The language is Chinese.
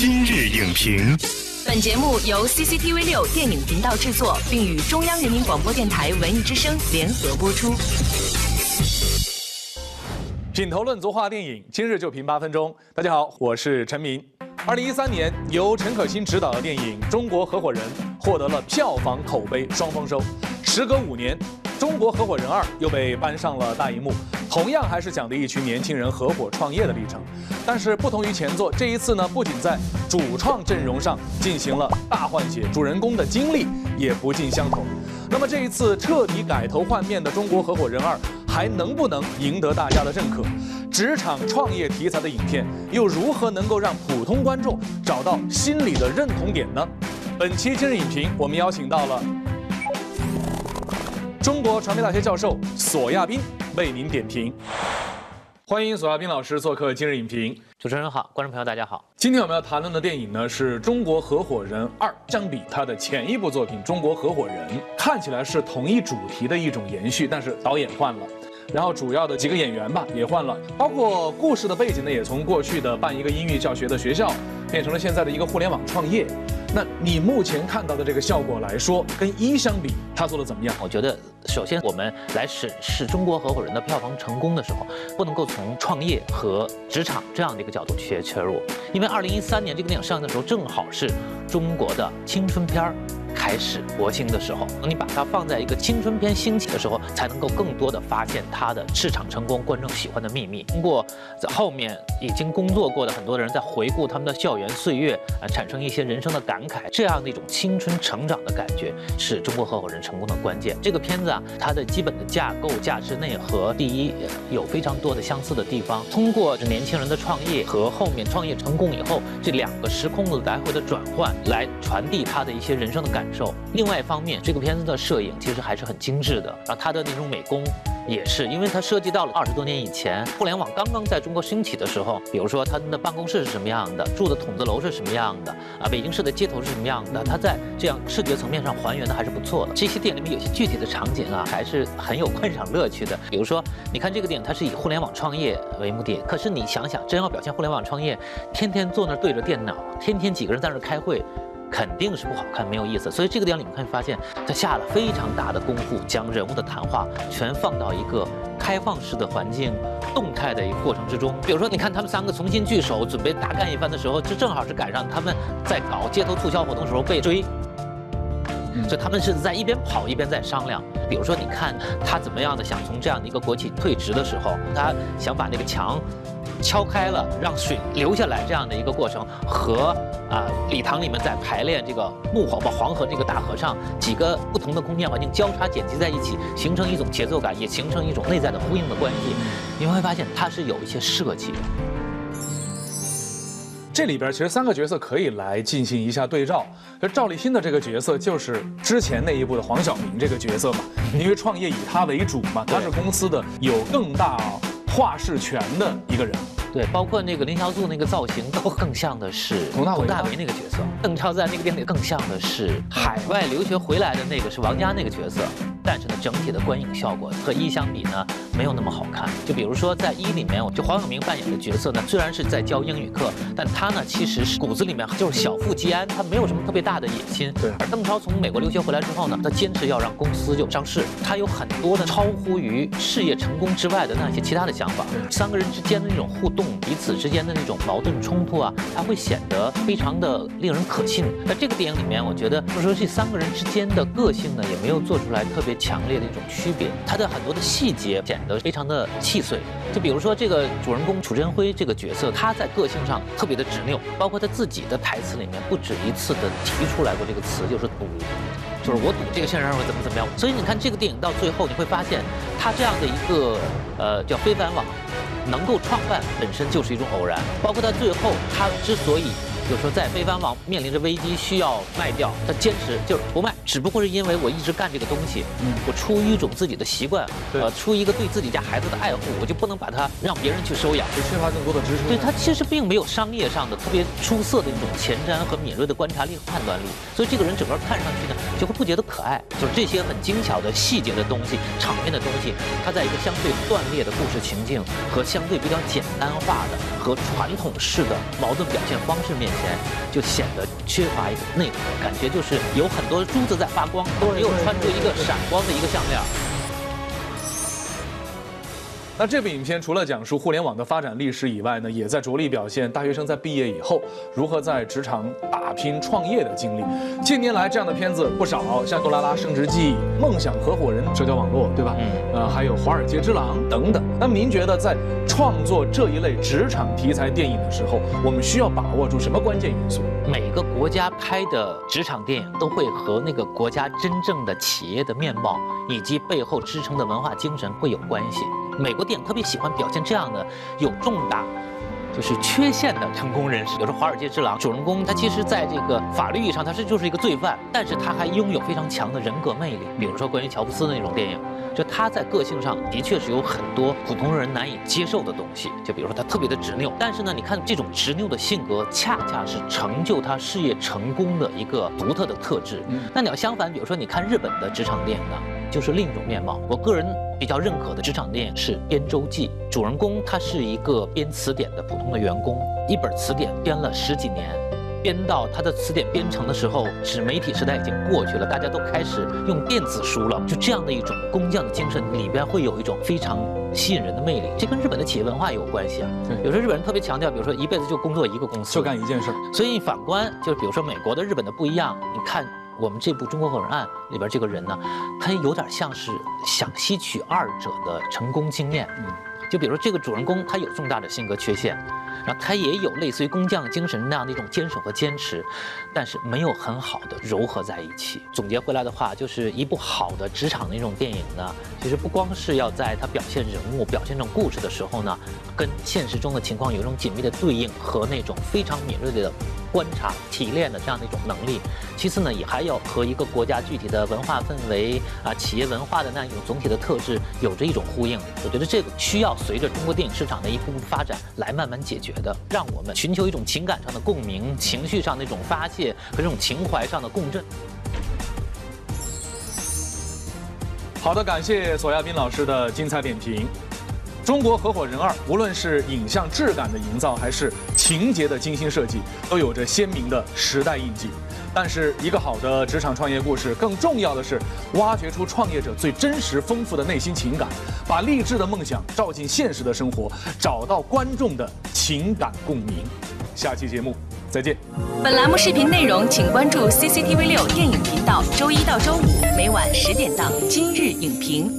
今日影评，本节目由 CCTV 六电影频道制作，并与中央人民广播电台文艺之声联合播出。品头论足话电影，今日就评八分钟。大家好，我是陈明。二零一三年，由陈可辛执导的电影《中国合伙人》获得了票房、口碑双丰收。时隔五年，《中国合伙人二》又被搬上了大荧幕，同样还是讲的一群年轻人合伙创业的历程。但是不同于前作，这一次呢，不仅在主创阵容上进行了大换血，主人公的经历也不尽相同。那么这一次彻底改头换面的《中国合伙人二》。还能不能赢得大家的认可？职场创业题材的影片又如何能够让普通观众找到心里的认同点呢？本期今日影评，我们邀请到了中国传媒大学教授索亚斌为您点评。欢迎索亚斌老师做客今日影评。主持人好，观众朋友大家好。今天我们要谈论的电影呢是中国合伙人二，相比他的前一部作品《中国合伙人》，看起来是同一主题的一种延续，但是导演换了。然后主要的几个演员吧也换了，包括故事的背景呢也从过去的办一个英语教学的学校，变成了现在的一个互联网创业。那你目前看到的这个效果来说，跟一相比，他做的怎么样？我觉得，首先我们来审视中国合伙人的票房成功的时候，不能够从创业和职场这样的一个角度去切入，因为二零一三年这个电影上映的时候，正好是中国的青春片儿。开始国兴的时候，你把它放在一个青春片兴起的时候，才能够更多的发现它的市场成功、观众喜欢的秘密。通过在后面已经工作过的很多的人在回顾他们的校园岁月，啊，产生一些人生的感感慨，这样的一种青春成长的感觉，是中国合伙人成功的关键。这个片子啊，它的基本的架构、价值内核，第一有非常多的相似的地方。通过这年轻人的创业和后面创业成功以后这两个时空的来回的转换，来传递他的一些人生的感。受。另外一方面，这个片子的摄影其实还是很精致的，然后它的那种美工也是，因为它涉及到了二十多年以前互联网刚刚在中国兴起的时候，比如说他们的办公室是什么样的，住的筒子楼是什么样的，啊，北京市的街头是什么样的，它在这样视觉层面上还原的还是不错的。这些店里面有些具体的场景啊，还是很有观赏乐趣的。比如说，你看这个电影，它是以互联网创业为目的，可是你想想，真要表现互联网创业，天天坐那儿对着电脑，天天几个人在那儿开会。肯定是不好看，没有意思。所以这个地方你们可以发现，他下了非常大的功夫，将人物的谈话全放到一个开放式的环境、动态的一个过程之中。比如说，你看他们三个重新聚首，准备大干一番的时候，这正好是赶上他们在搞街头促销活动的时候被追，所以他们是在一边跑一边在商量。比如说，你看他怎么样的想从这样的一个国企退职的时候，他想把那个墙。敲开了，让水流下来这样的一个过程，和啊礼堂里面在排练这个木火把黄河这个大合唱几个不同的空间环境交叉剪辑在一起，形成一种节奏感，也形成一种内在的呼应的关系。你会发现它是有一些设计的。这里边其实三个角色可以来进行一下对照。就赵立新的这个角色就是之前那一部的黄晓明这个角色嘛，因为创业以他为主嘛，他是公司的有更大。话事权的一个人，对，包括那个林小素那个造型，都更像的是佟大为那个角色。邓超在那个电影里更像的是海外留学回来的那个是王佳那个角色。但是呢，整体的观影效果和一相比呢，没有那么好看。就比如说在一里面，就黄晓明扮演的角色呢，虽然是在教英语课，但他呢其实是骨子里面就是小富即安，他没有什么特别大的野心。对。而邓超从美国留学回来之后呢，他坚持要让公司就上市，他有很多的超乎于事业成功之外的那些其他的想法。三个人之间的那种互动，彼此之间的那种矛盾冲突啊，他会显得非常的令人可信。在这个电影里面，我觉得就是说这三个人之间的个性呢，也没有做出来特别。强烈的一种区别，他的很多的细节显得非常的细碎。就比如说这个主人公楚真辉这个角色，他在个性上特别的执拗，包括他自己的台词里面不止一次的提出来过这个词，就是赌，就是我赌这个先生会怎么怎么样。所以你看这个电影到最后，你会发现他这样的一个呃叫非凡网能够创办本身就是一种偶然，包括他最后他之所以。就是说，在非凡网面临着危机需要卖掉，他坚持就是不卖，只不过是因为我一直干这个东西，嗯，我出于一种自己的习惯，呃，出于一个对自己家孩子的爱护，我就不能把它让别人去收养，就缺乏更多的支持。对他其实并没有商业上的特别出色的一种前瞻和敏锐的观察力和判断力，所以这个人整个看上去呢，就会不觉得可爱。就是这些很精巧的细节的东西、场面的东西，他在一个相对断裂的故事情境和相对比较简单化的和传统式的矛盾表现方式面前。前，就显得缺乏一个内核，感觉就是有很多珠子在发光，都没有穿出一个闪光的一个项链。那这部影片除了讲述互联网的发展历史以外呢，也在着力表现大学生在毕业以后如何在职场打拼创业的经历。近年来这样的片子不少，像《杜拉拉升职记》《梦想合伙人》社交网络，对吧？嗯。呃，还有《华尔街之狼》等等。那您觉得在创作这一类职场题材电影的时候，我们需要把握住什么关键因素？每个国家拍的职场电影都会和那个国家真正的企业的面貌以及背后支撑的文化精神会有关系。美国电影特别喜欢表现这样的有重大就是缺陷的成功人士，比如说《华尔街之狼》，主人公他其实在这个法律意义上他是就是一个罪犯，但是他还拥有非常强的人格魅力。比如说关于乔布斯的那种电影，就他在个性上的确是有很多普通人难以接受的东西，就比如说他特别的执拗。但是呢，你看这种执拗的性格，恰恰是成就他事业成功的一个独特的特质。那你要相反，比如说你看日本的职场电影呢，就是另一种面貌。我个人。比较认可的职场电影是《编周记》，主人公他是一个编词典的普通的员工，一本词典编了十几年，编到他的词典编成的时候，纸媒体时代已经过去了，大家都开始用电子书了。就这样的一种工匠的精神，里边会有一种非常吸引人的魅力。这跟日本的企业文化也有关系啊。有时候日本人特别强调，比如说一辈子就工作一个公司，就干一件事。所以反观，就是比如说美国的、日本的不一样，你看。我们这部《中国合伙人案》里边这个人呢，他有点像是想吸取二者的成功经验。嗯，就比如说这个主人公，他有重大的性格缺陷。然后他也有类似于工匠精神那样的一种坚守和坚持，但是没有很好的糅合在一起。总结回来的话，就是一部好的职场的一种电影呢，其实不光是要在它表现人物、表现这种故事的时候呢，跟现实中的情况有一种紧密的对应和那种非常敏锐的观察、提炼的这样的一种能力。其次呢，也还要和一个国家具体的文化氛围啊、企业文化的那一种总体的特质有着一种呼应。我觉得这个需要随着中国电影市场的一步步发展来慢慢解决。的让我们寻求一种情感上的共鸣，情绪上的一种发泄和这种情怀上的共振。好的，感谢索亚斌老师的精彩点评。《中国合伙人二》无论是影像质感的营造，还是情节的精心设计，都有着鲜明的时代印记。但是，一个好的职场创业故事，更重要的是挖掘出创业者最真实、丰富的内心情感，把励志的梦想照进现实的生活，找到观众的情感共鸣。下期节目再见。本栏目视频内容，请关注 CCTV 六电影频道，周一到周五每晚十点档《今日影评》。